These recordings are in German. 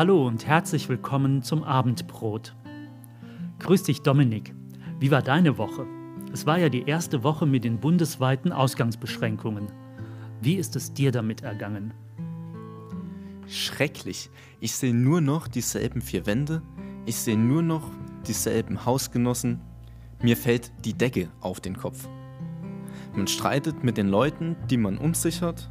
Hallo und herzlich willkommen zum Abendbrot. Grüß dich, Dominik. Wie war deine Woche? Es war ja die erste Woche mit den bundesweiten Ausgangsbeschränkungen. Wie ist es dir damit ergangen? Schrecklich. Ich sehe nur noch dieselben vier Wände. Ich sehe nur noch dieselben Hausgenossen. Mir fällt die Decke auf den Kopf. Man streitet mit den Leuten, die man um sich hat.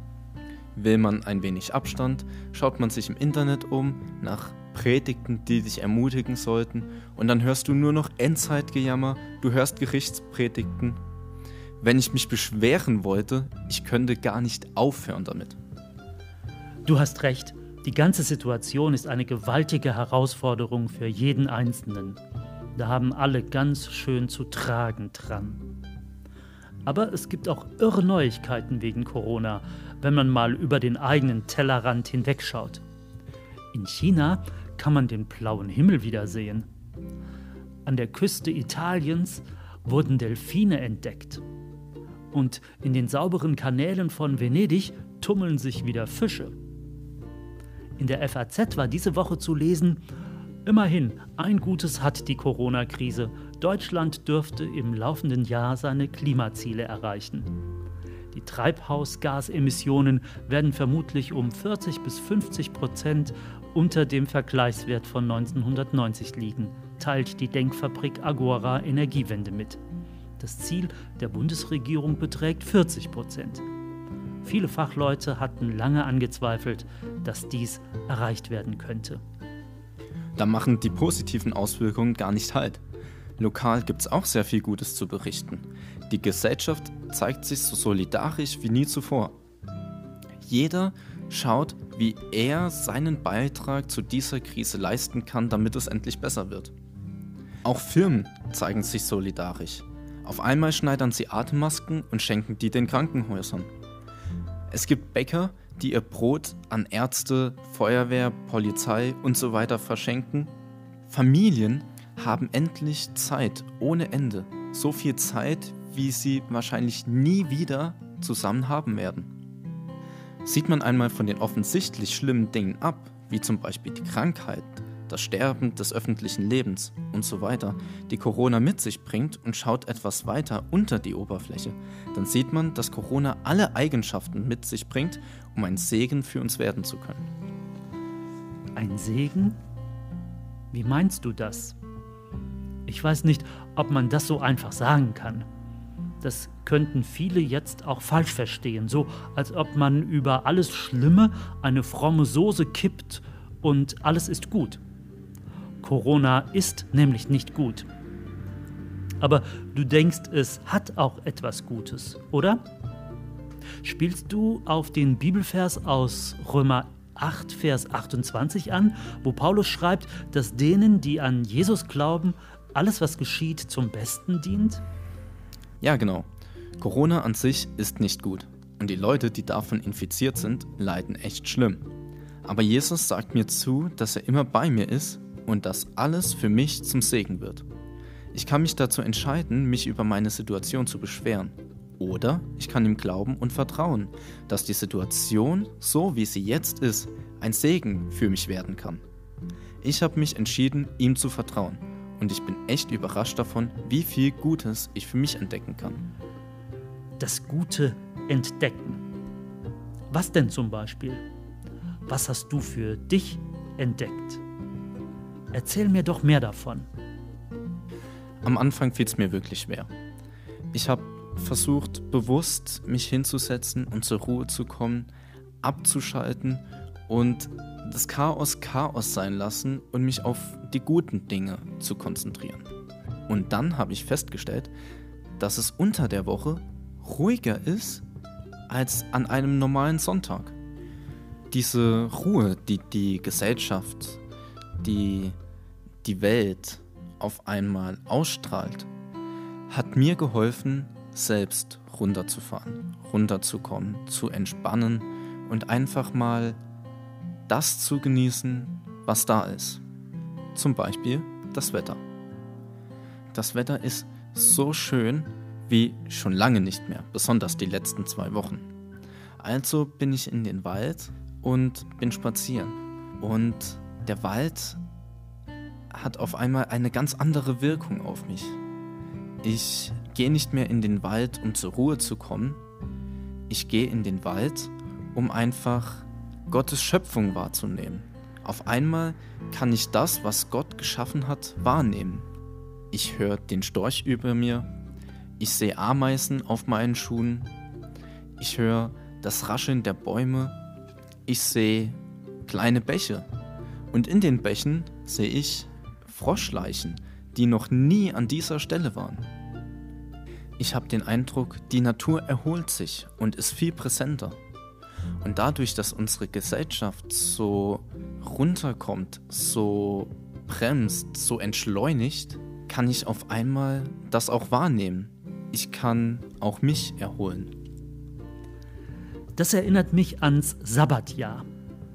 Will man ein wenig Abstand, schaut man sich im Internet um nach Predigten, die dich ermutigen sollten, und dann hörst du nur noch Endzeitgejammer, du hörst Gerichtspredigten. Wenn ich mich beschweren wollte, ich könnte gar nicht aufhören damit. Du hast recht, die ganze Situation ist eine gewaltige Herausforderung für jeden Einzelnen. Da haben alle ganz schön zu tragen dran. Aber es gibt auch irre Neuigkeiten wegen Corona, wenn man mal über den eigenen Tellerrand hinwegschaut. In China kann man den blauen Himmel wiedersehen. An der Küste Italiens wurden Delfine entdeckt. Und in den sauberen Kanälen von Venedig tummeln sich wieder Fische. In der FAZ war diese Woche zu lesen, immerhin, ein Gutes hat die Corona-Krise, Deutschland dürfte im laufenden Jahr seine Klimaziele erreichen. Die Treibhausgasemissionen werden vermutlich um 40 bis 50 Prozent unter dem Vergleichswert von 1990 liegen, teilt die Denkfabrik Agora Energiewende mit. Das Ziel der Bundesregierung beträgt 40 Prozent. Viele Fachleute hatten lange angezweifelt, dass dies erreicht werden könnte. Da machen die positiven Auswirkungen gar nicht halt. Lokal gibt es auch sehr viel Gutes zu berichten. Die Gesellschaft zeigt sich so solidarisch wie nie zuvor. Jeder schaut, wie er seinen Beitrag zu dieser Krise leisten kann, damit es endlich besser wird. Auch Firmen zeigen sich solidarisch. Auf einmal schneidern sie Atemmasken und schenken die den Krankenhäusern. Es gibt Bäcker, die ihr Brot an Ärzte, Feuerwehr, Polizei und so weiter verschenken. Familien haben endlich Zeit ohne Ende. So viel Zeit, wie sie wahrscheinlich nie wieder zusammen haben werden. Sieht man einmal von den offensichtlich schlimmen Dingen ab, wie zum Beispiel die Krankheit, das Sterben des öffentlichen Lebens und so weiter, die Corona mit sich bringt und schaut etwas weiter unter die Oberfläche, dann sieht man, dass Corona alle Eigenschaften mit sich bringt, um ein Segen für uns werden zu können. Ein Segen? Wie meinst du das? Ich weiß nicht, ob man das so einfach sagen kann. Das könnten viele jetzt auch falsch verstehen, so als ob man über alles Schlimme eine fromme Soße kippt und alles ist gut. Corona ist nämlich nicht gut. Aber du denkst, es hat auch etwas Gutes, oder? Spielst du auf den Bibelvers aus Römer 8, Vers 28 an, wo Paulus schreibt, dass denen, die an Jesus glauben, alles, was geschieht, zum Besten dient? Ja, genau. Corona an sich ist nicht gut. Und die Leute, die davon infiziert sind, leiden echt schlimm. Aber Jesus sagt mir zu, dass er immer bei mir ist und dass alles für mich zum Segen wird. Ich kann mich dazu entscheiden, mich über meine Situation zu beschweren. Oder ich kann ihm glauben und vertrauen, dass die Situation, so wie sie jetzt ist, ein Segen für mich werden kann. Ich habe mich entschieden, ihm zu vertrauen und ich bin echt überrascht davon, wie viel Gutes ich für mich entdecken kann. Das Gute entdecken. Was denn zum Beispiel? Was hast du für dich entdeckt? Erzähl mir doch mehr davon. Am Anfang fiel es mir wirklich schwer. Ich habe versucht, bewusst mich hinzusetzen und zur Ruhe zu kommen, abzuschalten und das Chaos Chaos sein lassen und mich auf die guten Dinge zu konzentrieren. Und dann habe ich festgestellt, dass es unter der Woche ruhiger ist als an einem normalen Sonntag. Diese Ruhe, die die Gesellschaft, die die Welt auf einmal ausstrahlt, hat mir geholfen, selbst runterzufahren, runterzukommen, zu entspannen und einfach mal das zu genießen, was da ist. Zum Beispiel das Wetter. Das Wetter ist so schön wie schon lange nicht mehr, besonders die letzten zwei Wochen. Also bin ich in den Wald und bin spazieren. Und der Wald hat auf einmal eine ganz andere Wirkung auf mich. Ich gehe nicht mehr in den Wald, um zur Ruhe zu kommen. Ich gehe in den Wald, um einfach Gottes Schöpfung wahrzunehmen. Auf einmal kann ich das, was Gott geschaffen hat, wahrnehmen. Ich höre den Storch über mir. Ich sehe Ameisen auf meinen Schuhen. Ich höre das Rascheln der Bäume. Ich sehe kleine Bäche. Und in den Bächen sehe ich Froschleichen, die noch nie an dieser Stelle waren. Ich habe den Eindruck, die Natur erholt sich und ist viel präsenter. Und dadurch, dass unsere Gesellschaft so runterkommt, so bremst, so entschleunigt, kann ich auf einmal das auch wahrnehmen. Ich kann auch mich erholen. Das erinnert mich ans Sabbatjahr.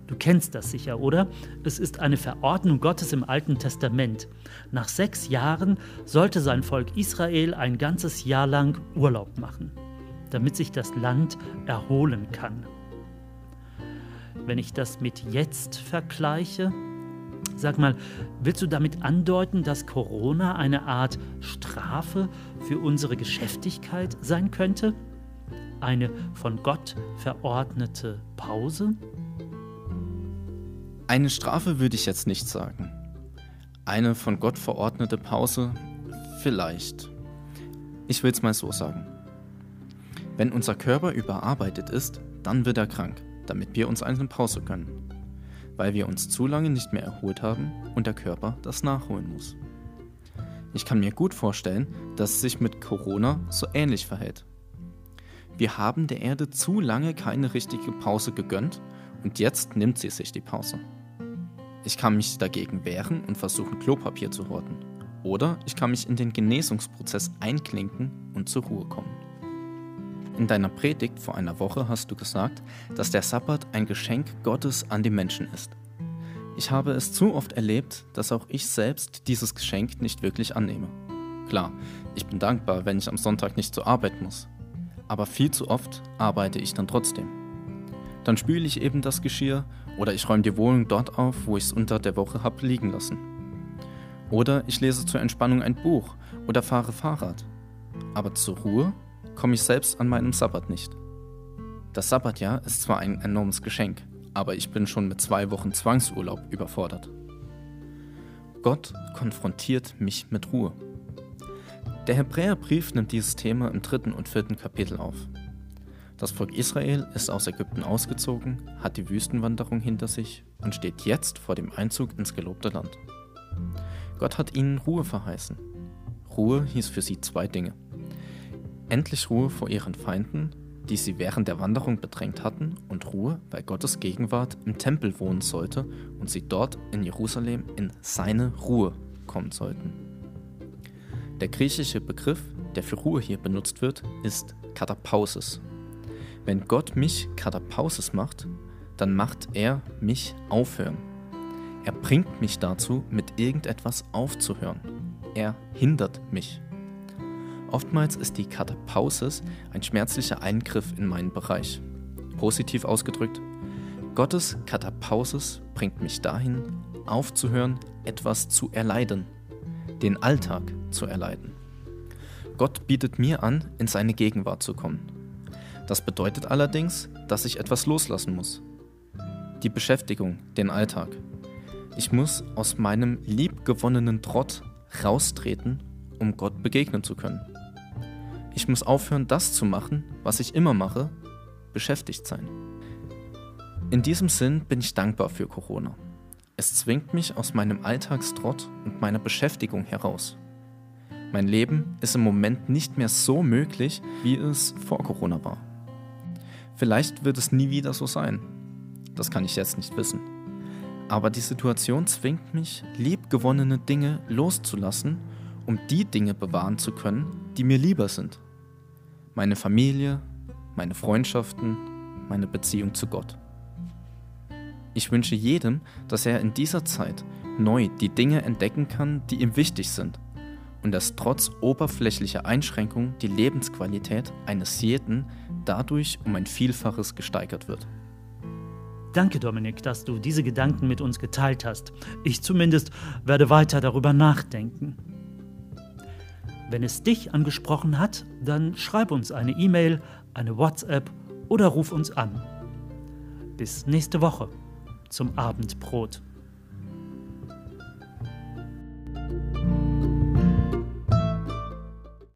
Du kennst das sicher, oder? Es ist eine Verordnung Gottes im Alten Testament. Nach sechs Jahren sollte sein Volk Israel ein ganzes Jahr lang Urlaub machen, damit sich das Land erholen kann. Wenn ich das mit jetzt vergleiche, sag mal, willst du damit andeuten, dass Corona eine Art Strafe für unsere Geschäftigkeit sein könnte? Eine von Gott verordnete Pause? Eine Strafe würde ich jetzt nicht sagen. Eine von Gott verordnete Pause vielleicht. Ich will es mal so sagen. Wenn unser Körper überarbeitet ist, dann wird er krank, damit wir uns eine Pause können. Weil wir uns zu lange nicht mehr erholt haben und der Körper das nachholen muss. Ich kann mir gut vorstellen, dass es sich mit Corona so ähnlich verhält. Wir haben der Erde zu lange keine richtige Pause gegönnt und jetzt nimmt sie sich die Pause. Ich kann mich dagegen wehren und versuchen, Klopapier zu horten. Oder ich kann mich in den Genesungsprozess einklinken und zur Ruhe kommen. In deiner Predigt vor einer Woche hast du gesagt, dass der Sabbat ein Geschenk Gottes an die Menschen ist. Ich habe es zu oft erlebt, dass auch ich selbst dieses Geschenk nicht wirklich annehme. Klar, ich bin dankbar, wenn ich am Sonntag nicht zur Arbeit muss. Aber viel zu oft arbeite ich dann trotzdem. Dann spüle ich eben das Geschirr oder ich räume die Wohnung dort auf, wo ich es unter der Woche habe liegen lassen. Oder ich lese zur Entspannung ein Buch oder fahre Fahrrad. Aber zur Ruhe komme ich selbst an meinem Sabbat nicht. Das Sabbatjahr ist zwar ein enormes Geschenk, aber ich bin schon mit zwei Wochen Zwangsurlaub überfordert. Gott konfrontiert mich mit Ruhe. Der Hebräerbrief nimmt dieses Thema im dritten und vierten Kapitel auf. Das Volk Israel ist aus Ägypten ausgezogen, hat die Wüstenwanderung hinter sich und steht jetzt vor dem Einzug ins gelobte Land. Gott hat ihnen Ruhe verheißen. Ruhe hieß für sie zwei Dinge. Endlich Ruhe vor ihren Feinden, die sie während der Wanderung bedrängt hatten, und Ruhe, weil Gottes Gegenwart im Tempel wohnen sollte und sie dort in Jerusalem in seine Ruhe kommen sollten. Der griechische Begriff, der für Ruhe hier benutzt wird, ist Katapausis wenn Gott mich Katapausis macht, dann macht er mich aufhören. Er bringt mich dazu, mit irgendetwas aufzuhören. Er hindert mich. Oftmals ist die Katapausis ein schmerzlicher Eingriff in meinen Bereich. Positiv ausgedrückt, Gottes Katapausis bringt mich dahin, aufzuhören, etwas zu erleiden, den Alltag zu erleiden. Gott bietet mir an, in seine Gegenwart zu kommen. Das bedeutet allerdings, dass ich etwas loslassen muss. Die Beschäftigung, den Alltag. Ich muss aus meinem liebgewonnenen Trott raustreten, um Gott begegnen zu können. Ich muss aufhören, das zu machen, was ich immer mache, beschäftigt sein. In diesem Sinn bin ich dankbar für Corona. Es zwingt mich aus meinem Alltagstrott und meiner Beschäftigung heraus. Mein Leben ist im Moment nicht mehr so möglich, wie es vor Corona war. Vielleicht wird es nie wieder so sein. Das kann ich jetzt nicht wissen. Aber die Situation zwingt mich, liebgewonnene Dinge loszulassen, um die Dinge bewahren zu können, die mir lieber sind. Meine Familie, meine Freundschaften, meine Beziehung zu Gott. Ich wünsche jedem, dass er in dieser Zeit neu die Dinge entdecken kann, die ihm wichtig sind und dass trotz oberflächlicher Einschränkungen die Lebensqualität eines jeden dadurch um ein Vielfaches gesteigert wird. Danke, Dominik, dass du diese Gedanken mit uns geteilt hast. Ich zumindest werde weiter darüber nachdenken. Wenn es dich angesprochen hat, dann schreib uns eine E-Mail, eine WhatsApp oder ruf uns an. Bis nächste Woche zum Abendbrot.